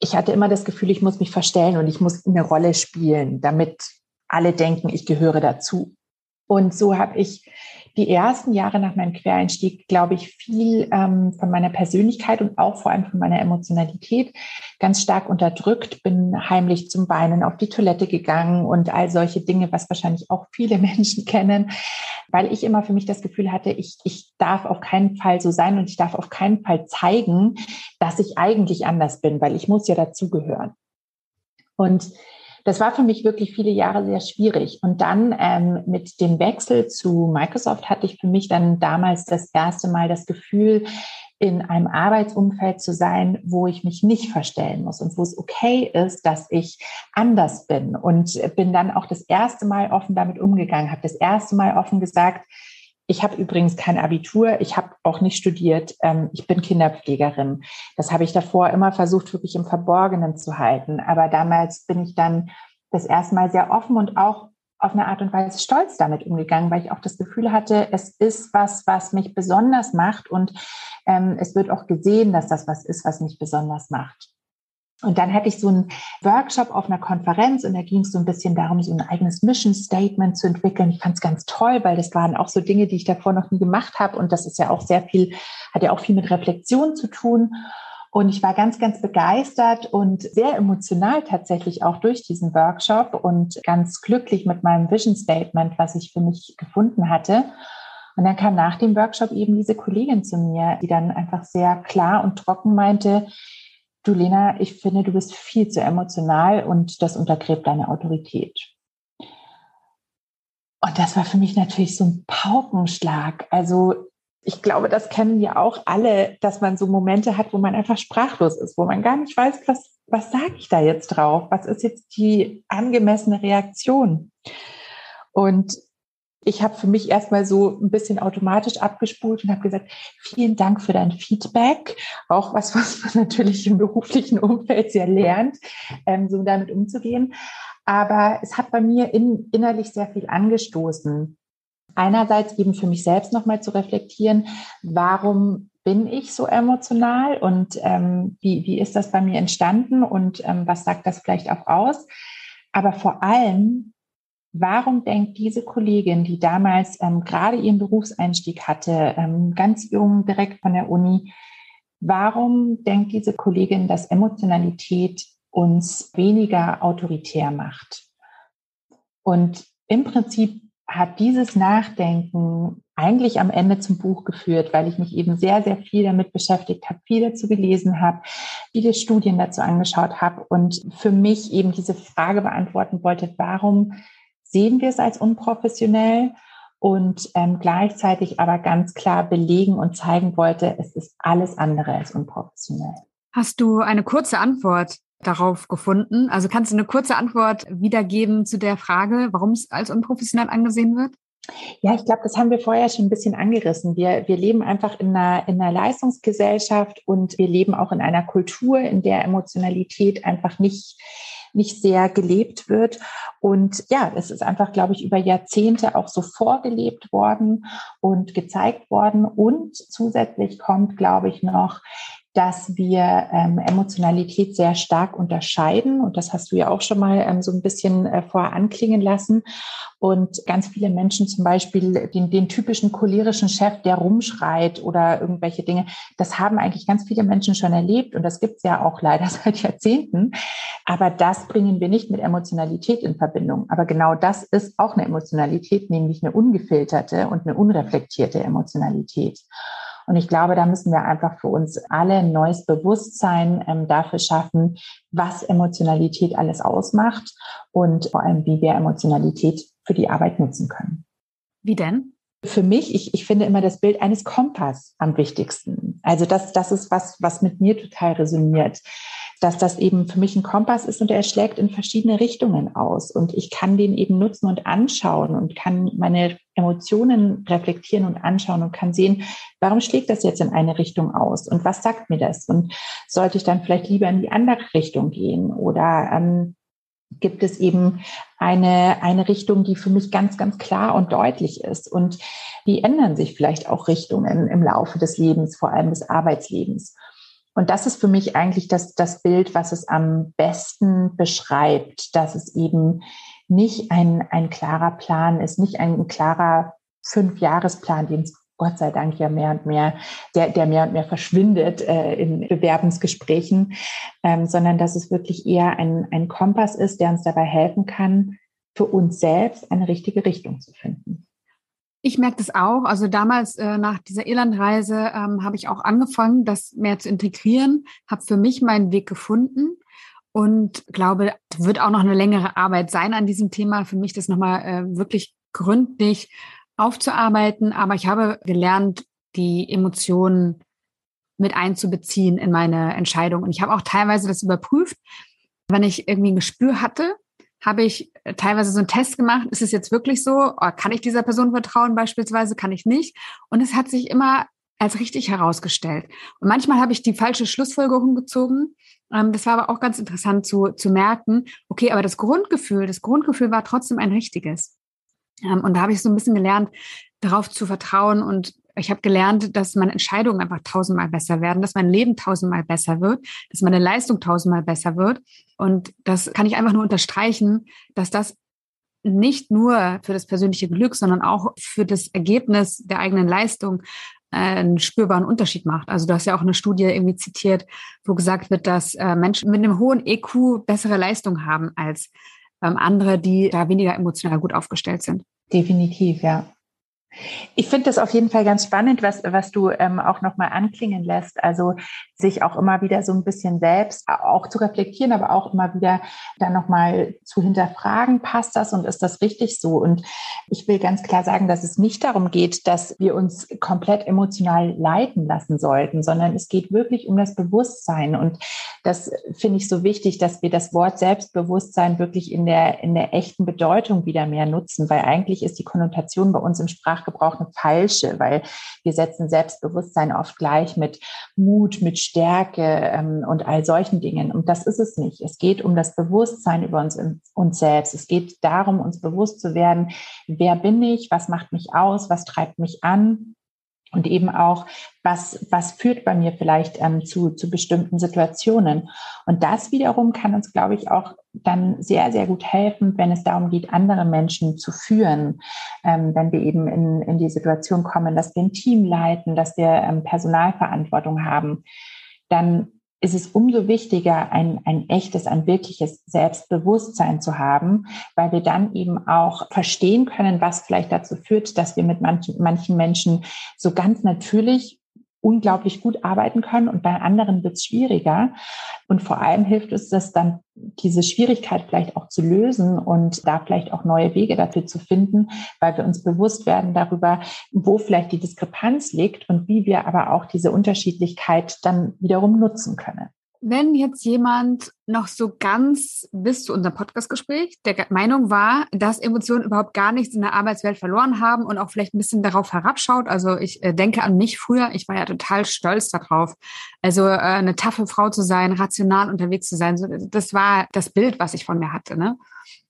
[SPEAKER 2] Ich hatte immer das Gefühl, ich muss mich verstellen und ich muss eine Rolle spielen, damit alle denken, ich gehöre dazu. Und so habe ich die ersten Jahre nach meinem Quereinstieg, glaube ich, viel ähm, von meiner Persönlichkeit und auch vor allem von meiner Emotionalität ganz stark unterdrückt, bin heimlich zum Weinen auf die Toilette gegangen und all solche Dinge, was wahrscheinlich auch viele Menschen kennen, weil ich immer für mich das Gefühl hatte, ich, ich darf auf keinen Fall so sein und ich darf auf keinen Fall zeigen, dass ich eigentlich anders bin, weil ich muss ja dazugehören. Und das war für mich wirklich viele Jahre sehr schwierig. Und dann ähm, mit dem Wechsel zu Microsoft hatte ich für mich dann damals das erste Mal das Gefühl, in einem Arbeitsumfeld zu sein, wo ich mich nicht verstellen muss und wo es okay ist, dass ich anders bin. Und bin dann auch das erste Mal offen damit umgegangen, habe das erste Mal offen gesagt, ich habe übrigens kein Abitur, ich habe auch nicht studiert, ähm, ich bin Kinderpflegerin. Das habe ich davor immer versucht, wirklich im Verborgenen zu halten. Aber damals bin ich dann das erste Mal sehr offen und auch auf eine Art und Weise stolz damit umgegangen, weil ich auch das Gefühl hatte, es ist was, was mich besonders macht und ähm, es wird auch gesehen, dass das was ist, was mich besonders macht. Und dann hatte ich so einen Workshop auf einer Konferenz und da ging es so ein bisschen darum, so ein eigenes Mission Statement zu entwickeln. Ich fand es ganz toll, weil das waren auch so Dinge, die ich davor noch nie gemacht habe. Und das ist ja auch sehr viel, hat ja auch viel mit Reflexion zu tun. Und ich war ganz, ganz begeistert und sehr emotional tatsächlich auch durch diesen Workshop und ganz glücklich mit meinem Vision Statement, was ich für mich gefunden hatte. Und dann kam nach dem Workshop eben diese Kollegin zu mir, die dann einfach sehr klar und trocken meinte, du Lena, ich finde, du bist viel zu emotional und das untergräbt deine Autorität. Und das war für mich natürlich so ein Paukenschlag. Also ich glaube, das kennen wir auch alle, dass man so Momente hat, wo man einfach sprachlos ist, wo man gar nicht weiß, was, was sage ich da jetzt drauf? Was ist jetzt die angemessene Reaktion? Und ich habe für mich erstmal so ein bisschen automatisch abgespult und habe gesagt, vielen Dank für dein Feedback. Auch was, was man natürlich im beruflichen Umfeld sehr lernt, ähm, so damit umzugehen. Aber es hat bei mir in, innerlich sehr viel angestoßen. Einerseits eben für mich selbst nochmal zu reflektieren, warum bin ich so emotional und ähm, wie, wie ist das bei mir entstanden und ähm, was sagt das vielleicht auch aus? Aber vor allem, Warum denkt diese Kollegin, die damals ähm, gerade ihren Berufseinstieg hatte, ähm, ganz jung, direkt von der Uni, warum denkt diese Kollegin, dass Emotionalität uns weniger autoritär macht? Und im Prinzip hat dieses Nachdenken eigentlich am Ende zum Buch geführt, weil ich mich eben sehr, sehr viel damit beschäftigt habe, viel dazu gelesen habe, viele Studien dazu angeschaut habe und für mich eben diese Frage beantworten wollte, warum sehen wir es als unprofessionell und ähm, gleichzeitig aber ganz klar belegen und zeigen wollte, es ist alles andere als unprofessionell.
[SPEAKER 1] Hast du eine kurze Antwort darauf gefunden? Also kannst du eine kurze Antwort wiedergeben zu der Frage, warum es als unprofessionell angesehen wird?
[SPEAKER 2] Ja, ich glaube, das haben wir vorher schon ein bisschen angerissen. Wir, wir leben einfach in einer, in einer Leistungsgesellschaft und wir leben auch in einer Kultur, in der Emotionalität einfach nicht, nicht sehr gelebt wird. Und ja, es ist einfach, glaube ich, über Jahrzehnte auch so vorgelebt worden und gezeigt worden. Und zusätzlich kommt, glaube ich, noch, dass wir ähm, Emotionalität sehr stark unterscheiden. Und das hast du ja auch schon mal ähm, so ein bisschen äh, vorher anklingen lassen. Und ganz viele Menschen zum Beispiel den, den typischen cholerischen Chef, der rumschreit oder irgendwelche Dinge, das haben eigentlich ganz viele Menschen schon erlebt. Und das gibt's ja auch leider seit Jahrzehnten. Aber das bringen wir nicht mit Emotionalität in Verbindung. Aber genau das ist auch eine Emotionalität, nämlich eine ungefilterte und eine unreflektierte Emotionalität. Und ich glaube, da müssen wir einfach für uns alle ein neues Bewusstsein ähm, dafür schaffen, was Emotionalität alles ausmacht und vor allem, wie wir Emotionalität für die Arbeit nutzen können.
[SPEAKER 1] Wie denn?
[SPEAKER 2] Für mich, ich, ich finde immer das Bild eines Kompass am wichtigsten. Also das, das ist was, was mit mir total resoniert dass das eben für mich ein Kompass ist und er schlägt in verschiedene Richtungen aus. Und ich kann den eben nutzen und anschauen und kann meine Emotionen reflektieren und anschauen und kann sehen, warum schlägt das jetzt in eine Richtung aus und was sagt mir das? Und sollte ich dann vielleicht lieber in die andere Richtung gehen oder ähm, gibt es eben eine, eine Richtung, die für mich ganz, ganz klar und deutlich ist. Und die ändern sich vielleicht auch Richtungen im Laufe des Lebens, vor allem des Arbeitslebens. Und das ist für mich eigentlich das, das Bild, was es am besten beschreibt, dass es eben nicht ein, ein klarer Plan ist, nicht ein klarer Fünfjahresplan, den es Gott sei Dank ja mehr und mehr, der, der mehr und mehr verschwindet äh, in Bewerbungsgesprächen, ähm, sondern dass es wirklich eher ein, ein Kompass ist, der uns dabei helfen kann, für uns selbst eine richtige Richtung zu finden.
[SPEAKER 1] Ich merke das auch. Also damals äh, nach dieser Irlandreise ähm, habe ich auch angefangen, das mehr zu integrieren, habe für mich meinen Weg gefunden und glaube, wird auch noch eine längere Arbeit sein an diesem Thema. Für mich das nochmal äh, wirklich gründlich aufzuarbeiten. Aber ich habe gelernt, die Emotionen mit einzubeziehen in meine Entscheidung. Und ich habe auch teilweise das überprüft, wenn ich irgendwie ein Gespür hatte, habe ich teilweise so einen Test gemacht. Ist es jetzt wirklich so? Oh, kann ich dieser Person vertrauen beispielsweise? Kann ich nicht? Und es hat sich immer als richtig herausgestellt. Und manchmal habe ich die falsche Schlussfolgerung gezogen. Ähm, das war aber auch ganz interessant zu, zu merken. Okay, aber das Grundgefühl, das Grundgefühl war trotzdem ein richtiges. Ähm, und da habe ich so ein bisschen gelernt, darauf zu vertrauen und ich habe gelernt, dass meine Entscheidungen einfach tausendmal besser werden, dass mein Leben tausendmal besser wird, dass meine Leistung tausendmal besser wird. Und das kann ich einfach nur unterstreichen, dass das nicht nur für das persönliche Glück, sondern auch für das Ergebnis der eigenen Leistung äh, einen spürbaren Unterschied macht. Also du hast ja auch eine Studie irgendwie zitiert, wo gesagt wird, dass äh, Menschen mit einem hohen EQ bessere Leistung haben als andere, die da weniger emotional gut aufgestellt sind.
[SPEAKER 2] Definitiv, ja. Ich finde das auf jeden Fall ganz spannend, was, was du ähm, auch nochmal anklingen lässt. Also sich auch immer wieder so ein bisschen selbst auch zu reflektieren, aber auch immer wieder dann nochmal zu hinterfragen, passt das und ist das richtig so? Und ich will ganz klar sagen, dass es nicht darum geht, dass wir uns komplett emotional leiten lassen sollten, sondern es geht wirklich um das Bewusstsein. Und das finde ich so wichtig, dass wir das Wort Selbstbewusstsein wirklich in der, in der echten Bedeutung wieder mehr nutzen, weil eigentlich ist die Konnotation bei uns im Sprachgebrauch eine falsche, weil wir setzen Selbstbewusstsein oft gleich mit Mut, mit Stärke ähm, und all solchen Dingen. Und das ist es nicht. Es geht um das Bewusstsein über uns, uns selbst. Es geht darum, uns bewusst zu werden, wer bin ich, was macht mich aus, was treibt mich an und eben auch, was, was führt bei mir vielleicht ähm, zu, zu bestimmten Situationen. Und das wiederum kann uns, glaube ich, auch dann sehr, sehr gut helfen, wenn es darum geht, andere Menschen zu führen. Ähm, wenn wir eben in, in die Situation kommen, dass wir ein Team leiten, dass wir ähm, Personalverantwortung haben, dann ist es umso wichtiger, ein, ein echtes, ein wirkliches Selbstbewusstsein zu haben, weil wir dann eben auch verstehen können, was vielleicht dazu führt, dass wir mit manchen, manchen Menschen so ganz natürlich unglaublich gut arbeiten können und bei anderen wird es schwieriger. Und vor allem hilft es, dass dann diese Schwierigkeit vielleicht auch zu lösen und da vielleicht auch neue Wege dafür zu finden, weil wir uns bewusst werden darüber, wo vielleicht die Diskrepanz liegt und wie wir aber auch diese Unterschiedlichkeit dann wiederum nutzen können.
[SPEAKER 1] Wenn jetzt jemand noch so ganz bis zu unserem Podcastgespräch der Meinung war, dass Emotionen überhaupt gar nichts in der Arbeitswelt verloren haben und auch vielleicht ein bisschen darauf herabschaut. Also ich äh, denke an mich früher, ich war ja total stolz darauf. Also äh, eine taffe Frau zu sein, rational unterwegs zu sein, das war das Bild, was ich von mir hatte. Ne?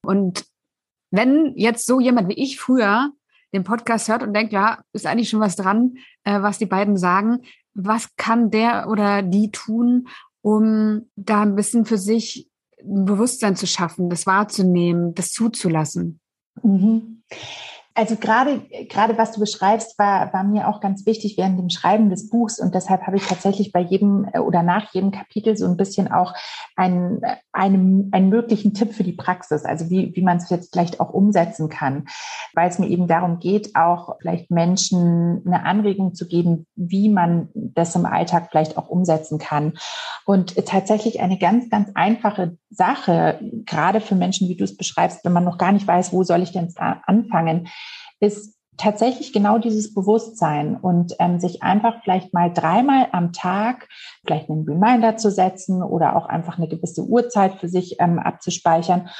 [SPEAKER 1] Und wenn jetzt so jemand wie ich früher den Podcast hört und denkt, ja, ist eigentlich schon was dran, äh, was die beiden sagen, was kann der oder die tun, um da ein bisschen für sich ein Bewusstsein zu schaffen, das wahrzunehmen, das zuzulassen?
[SPEAKER 2] Mhm. Also gerade, gerade was du beschreibst, war, war mir auch ganz wichtig während dem Schreiben des Buchs. Und deshalb habe ich tatsächlich bei jedem äh, oder nach jedem Kapitel so ein bisschen auch einen, einen, einen möglichen Tipp für die Praxis, also wie, wie man es jetzt vielleicht auch umsetzen kann, weil es mir eben darum geht, auch vielleicht Menschen eine Anregung zu geben, wie man das im Alltag vielleicht auch umsetzen kann. Und tatsächlich eine ganz, ganz einfache Sache, gerade für Menschen, wie du es beschreibst, wenn man noch gar nicht weiß, wo soll ich denn anfangen, ist tatsächlich genau dieses Bewusstsein und ähm, sich einfach vielleicht mal dreimal am Tag vielleicht einen Reminder zu setzen oder auch einfach eine gewisse Uhrzeit für sich ähm, abzuspeichern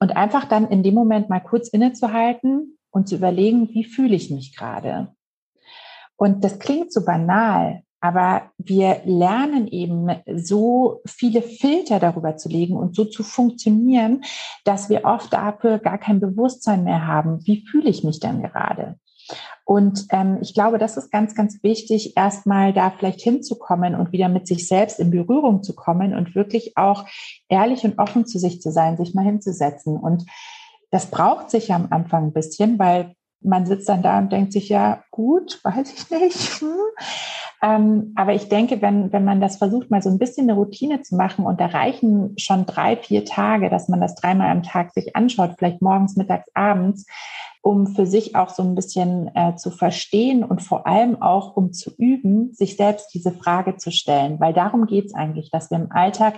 [SPEAKER 2] und einfach dann in dem Moment mal kurz innezuhalten und zu überlegen, wie fühle ich mich gerade. Und das klingt so banal, aber wir lernen eben so viele Filter darüber zu legen und so zu funktionieren, dass wir oft dafür gar kein Bewusstsein mehr haben. Wie fühle ich mich denn gerade? Und ähm, ich glaube, das ist ganz, ganz wichtig, erstmal da vielleicht hinzukommen und wieder mit sich selbst in Berührung zu kommen und wirklich auch ehrlich und offen zu sich zu sein, sich mal hinzusetzen. Und das braucht sich am Anfang ein bisschen, weil man sitzt dann da und denkt sich, ja, gut, weiß ich nicht. Hm. Ähm, aber ich denke, wenn, wenn man das versucht, mal so ein bisschen eine Routine zu machen und da reichen schon drei, vier Tage, dass man das dreimal am Tag sich anschaut, vielleicht morgens, mittags, abends, um für sich auch so ein bisschen äh, zu verstehen und vor allem auch um zu üben, sich selbst diese Frage zu stellen. Weil darum geht es eigentlich, dass wir im Alltag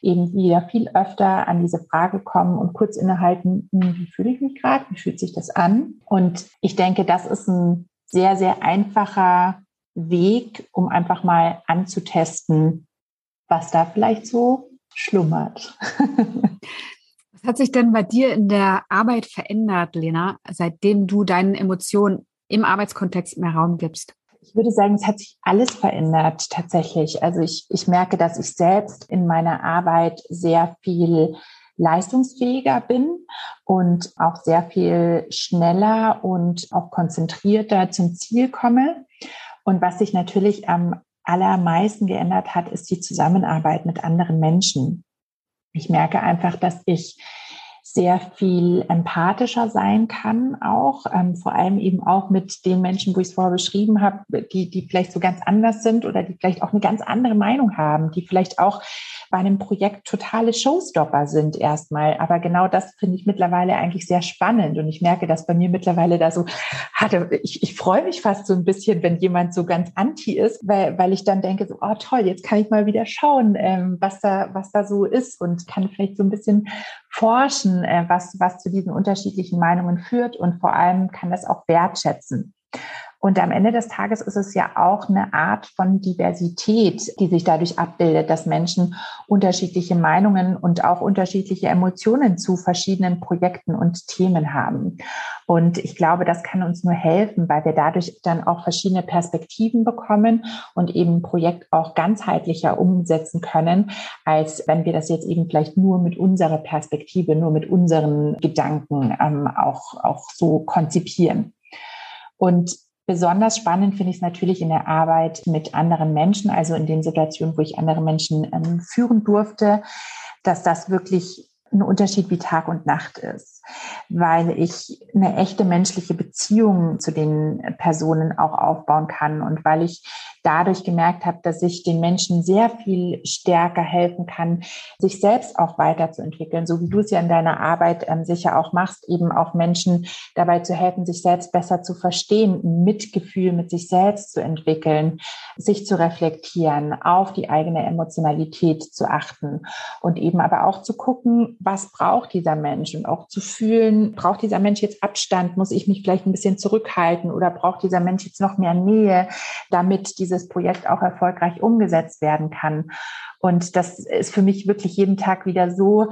[SPEAKER 2] eben wieder viel öfter an diese Frage kommen und kurz innehalten, hm, wie fühle ich mich gerade, wie fühlt sich das an? Und ich denke, das ist ein sehr, sehr einfacher Weg, um einfach mal anzutesten, was da vielleicht so schlummert.
[SPEAKER 1] was hat sich denn bei dir in der Arbeit verändert, Lena, seitdem du deinen Emotionen im Arbeitskontext mehr Raum gibst?
[SPEAKER 2] Ich würde sagen, es hat sich alles verändert tatsächlich. Also ich, ich merke, dass ich selbst in meiner Arbeit sehr viel leistungsfähiger bin und auch sehr viel schneller und auch konzentrierter zum Ziel komme. Und was sich natürlich am allermeisten geändert hat, ist die Zusammenarbeit mit anderen Menschen. Ich merke einfach, dass ich sehr viel empathischer sein kann, auch ähm, vor allem eben auch mit den Menschen, wo ich es vorher beschrieben habe, die, die vielleicht so ganz anders sind oder die vielleicht auch eine ganz andere Meinung haben, die vielleicht auch bei einem Projekt totale Showstopper sind erstmal. Aber genau das finde ich mittlerweile eigentlich sehr spannend. Und ich merke, dass bei mir mittlerweile da so hatte, ich, ich freue mich fast so ein bisschen, wenn jemand so ganz anti ist, weil, weil ich dann denke, so, oh toll, jetzt kann ich mal wieder schauen, ähm, was da, was da so ist und kann vielleicht so ein bisschen forschen, äh, was, was zu diesen unterschiedlichen Meinungen führt und vor allem kann das auch wertschätzen. Und am Ende des Tages ist es ja auch eine Art von Diversität, die sich dadurch abbildet, dass Menschen unterschiedliche Meinungen und auch unterschiedliche Emotionen zu verschiedenen Projekten und Themen haben. Und ich glaube, das kann uns nur helfen, weil wir dadurch dann auch verschiedene Perspektiven bekommen und eben ein Projekt auch ganzheitlicher umsetzen können, als wenn wir das jetzt eben vielleicht nur mit unserer Perspektive, nur mit unseren Gedanken ähm, auch, auch so konzipieren. Und Besonders spannend finde ich es natürlich in der Arbeit mit anderen Menschen, also in den Situationen, wo ich andere Menschen ähm, führen durfte, dass das wirklich ein Unterschied wie Tag und Nacht ist, weil ich eine echte menschliche Beziehung zu den Personen auch aufbauen kann und weil ich dadurch gemerkt habe, dass ich den Menschen sehr viel stärker helfen kann, sich selbst auch weiterzuentwickeln, so wie du es ja in deiner Arbeit ähm, sicher auch machst, eben auch Menschen dabei zu helfen, sich selbst besser zu verstehen, Mitgefühl mit sich selbst zu entwickeln, sich zu reflektieren, auf die eigene Emotionalität zu achten und eben aber auch zu gucken, was braucht dieser Mensch und auch zu fühlen, braucht dieser Mensch jetzt Abstand, muss ich mich vielleicht ein bisschen zurückhalten oder braucht dieser Mensch jetzt noch mehr Nähe, damit diese dieses Projekt auch erfolgreich umgesetzt werden kann. Und das ist für mich wirklich jeden Tag wieder so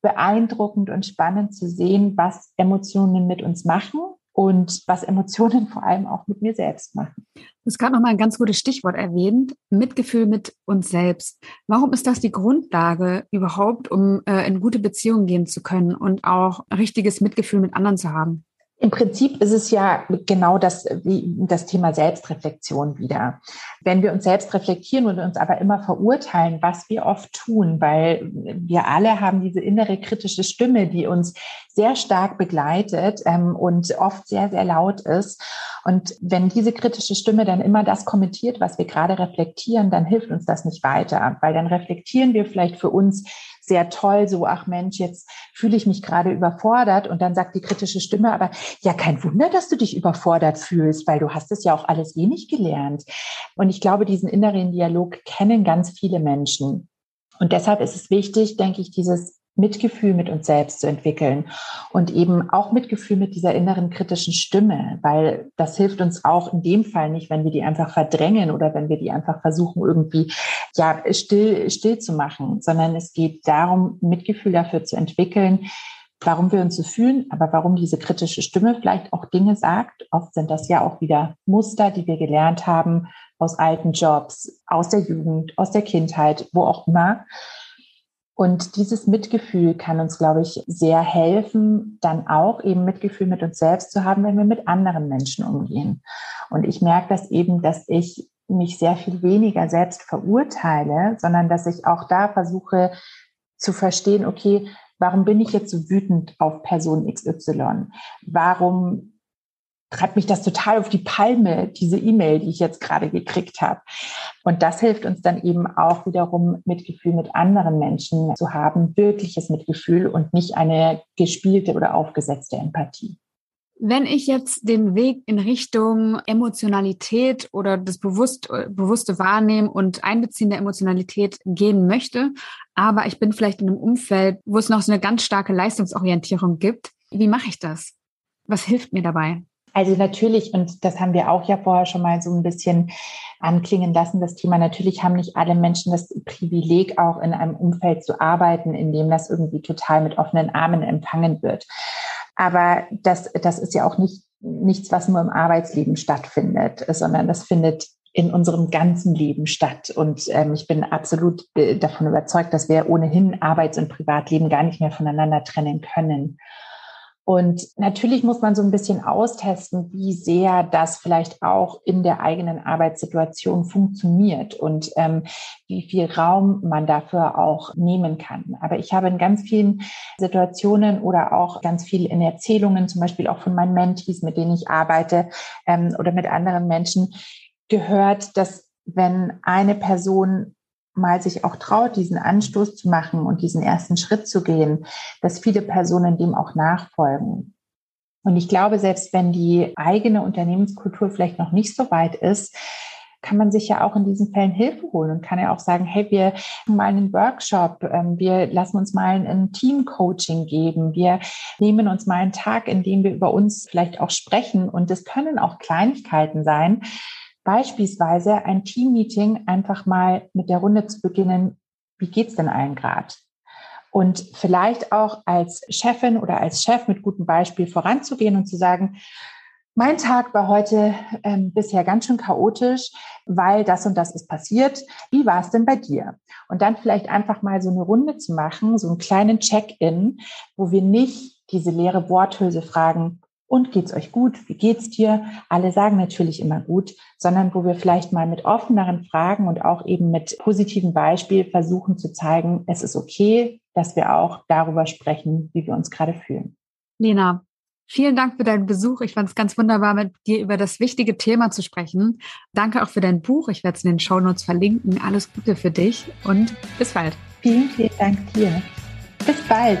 [SPEAKER 2] beeindruckend und spannend zu sehen, was Emotionen mit uns machen und was Emotionen vor allem auch mit mir selbst machen.
[SPEAKER 1] Du hast gerade noch mal ein ganz gutes Stichwort erwähnt, Mitgefühl mit uns selbst. Warum ist das die Grundlage überhaupt, um äh, in gute Beziehungen gehen zu können und auch richtiges Mitgefühl mit anderen zu haben?
[SPEAKER 2] Im Prinzip ist es ja genau das, wie das Thema Selbstreflexion wieder. Wenn wir uns selbst reflektieren und uns aber immer verurteilen, was wir oft tun, weil wir alle haben diese innere kritische Stimme, die uns sehr stark begleitet ähm, und oft sehr, sehr laut ist. Und wenn diese kritische Stimme dann immer das kommentiert, was wir gerade reflektieren, dann hilft uns das nicht weiter, weil dann reflektieren wir vielleicht für uns sehr toll, so, ach Mensch, jetzt fühle ich mich gerade überfordert. Und dann sagt die kritische Stimme, aber ja, kein Wunder, dass du dich überfordert fühlst, weil du hast es ja auch alles eh nicht gelernt. Und ich glaube, diesen inneren Dialog kennen ganz viele Menschen. Und deshalb ist es wichtig, denke ich, dieses Mitgefühl mit uns selbst zu entwickeln und eben auch Mitgefühl mit dieser inneren kritischen Stimme, weil das hilft uns auch in dem Fall nicht, wenn wir die einfach verdrängen oder wenn wir die einfach versuchen irgendwie ja still still zu machen, sondern es geht darum, Mitgefühl dafür zu entwickeln, warum wir uns so fühlen, aber warum diese kritische Stimme vielleicht auch Dinge sagt. Oft sind das ja auch wieder Muster, die wir gelernt haben aus alten Jobs, aus der Jugend, aus der Kindheit, wo auch immer und dieses Mitgefühl kann uns, glaube ich, sehr helfen, dann auch eben Mitgefühl mit uns selbst zu haben, wenn wir mit anderen Menschen umgehen. Und ich merke das eben, dass ich mich sehr viel weniger selbst verurteile, sondern dass ich auch da versuche zu verstehen, okay, warum bin ich jetzt so wütend auf Person XY? Warum treibt mich das total auf die Palme, diese E-Mail, die ich jetzt gerade gekriegt habe. Und das hilft uns dann eben auch wiederum, Mitgefühl mit anderen Menschen zu haben, wirkliches Mitgefühl und nicht eine gespielte oder aufgesetzte Empathie.
[SPEAKER 1] Wenn ich jetzt den Weg in Richtung Emotionalität oder das bewusst, bewusste Wahrnehmen und Einbeziehen der Emotionalität gehen möchte, aber ich bin vielleicht in einem Umfeld, wo es noch so eine ganz starke Leistungsorientierung gibt, wie mache ich das? Was hilft mir dabei?
[SPEAKER 2] Also natürlich, und das haben wir auch ja vorher schon mal so ein bisschen anklingen lassen, das Thema, natürlich haben nicht alle Menschen das Privileg, auch in einem Umfeld zu arbeiten, in dem das irgendwie total mit offenen Armen empfangen wird. Aber das, das ist ja auch nicht nichts, was nur im Arbeitsleben stattfindet, sondern das findet in unserem ganzen Leben statt. Und ähm, ich bin absolut äh, davon überzeugt, dass wir ohnehin Arbeits- und Privatleben gar nicht mehr voneinander trennen können. Und natürlich muss man so ein bisschen austesten, wie sehr das vielleicht auch in der eigenen Arbeitssituation funktioniert und ähm, wie viel Raum man dafür auch nehmen kann. Aber ich habe in ganz vielen Situationen oder auch ganz viel in Erzählungen, zum Beispiel auch von meinen Mentees, mit denen ich arbeite ähm, oder mit anderen Menschen, gehört, dass wenn eine Person mal sich auch traut, diesen Anstoß zu machen und diesen ersten Schritt zu gehen, dass viele Personen dem auch nachfolgen. Und ich glaube, selbst wenn die eigene Unternehmenskultur vielleicht noch nicht so weit ist, kann man sich ja auch in diesen Fällen Hilfe holen und kann ja auch sagen, hey, wir machen mal einen Workshop, ähm, wir lassen uns mal ein Team-Coaching geben, wir nehmen uns mal einen Tag, in dem wir über uns vielleicht auch sprechen. Und es können auch Kleinigkeiten sein, Beispielsweise ein Teammeeting einfach mal mit der Runde zu beginnen, wie geht's denn allen gerade? Und vielleicht auch als Chefin oder als Chef mit gutem Beispiel voranzugehen und zu sagen, mein Tag war heute ähm, bisher ganz schön chaotisch, weil das und das ist passiert. Wie war es denn bei dir? Und dann vielleicht einfach mal so eine Runde zu machen, so einen kleinen Check-in, wo wir nicht diese leere Worthülse fragen, und geht's euch gut? Wie geht's dir? Alle sagen natürlich immer gut, sondern wo wir vielleicht mal mit offeneren Fragen und auch eben mit positiven Beispielen versuchen zu zeigen, es ist okay, dass wir auch darüber sprechen, wie wir uns gerade fühlen.
[SPEAKER 1] Lena, Vielen Dank für deinen Besuch. Ich fand es ganz wunderbar, mit dir über das wichtige Thema zu sprechen. Danke auch für dein Buch. Ich werde es in den Show Notes verlinken. Alles Gute für dich und bis bald.
[SPEAKER 2] Vielen, vielen Dank dir. Bis bald.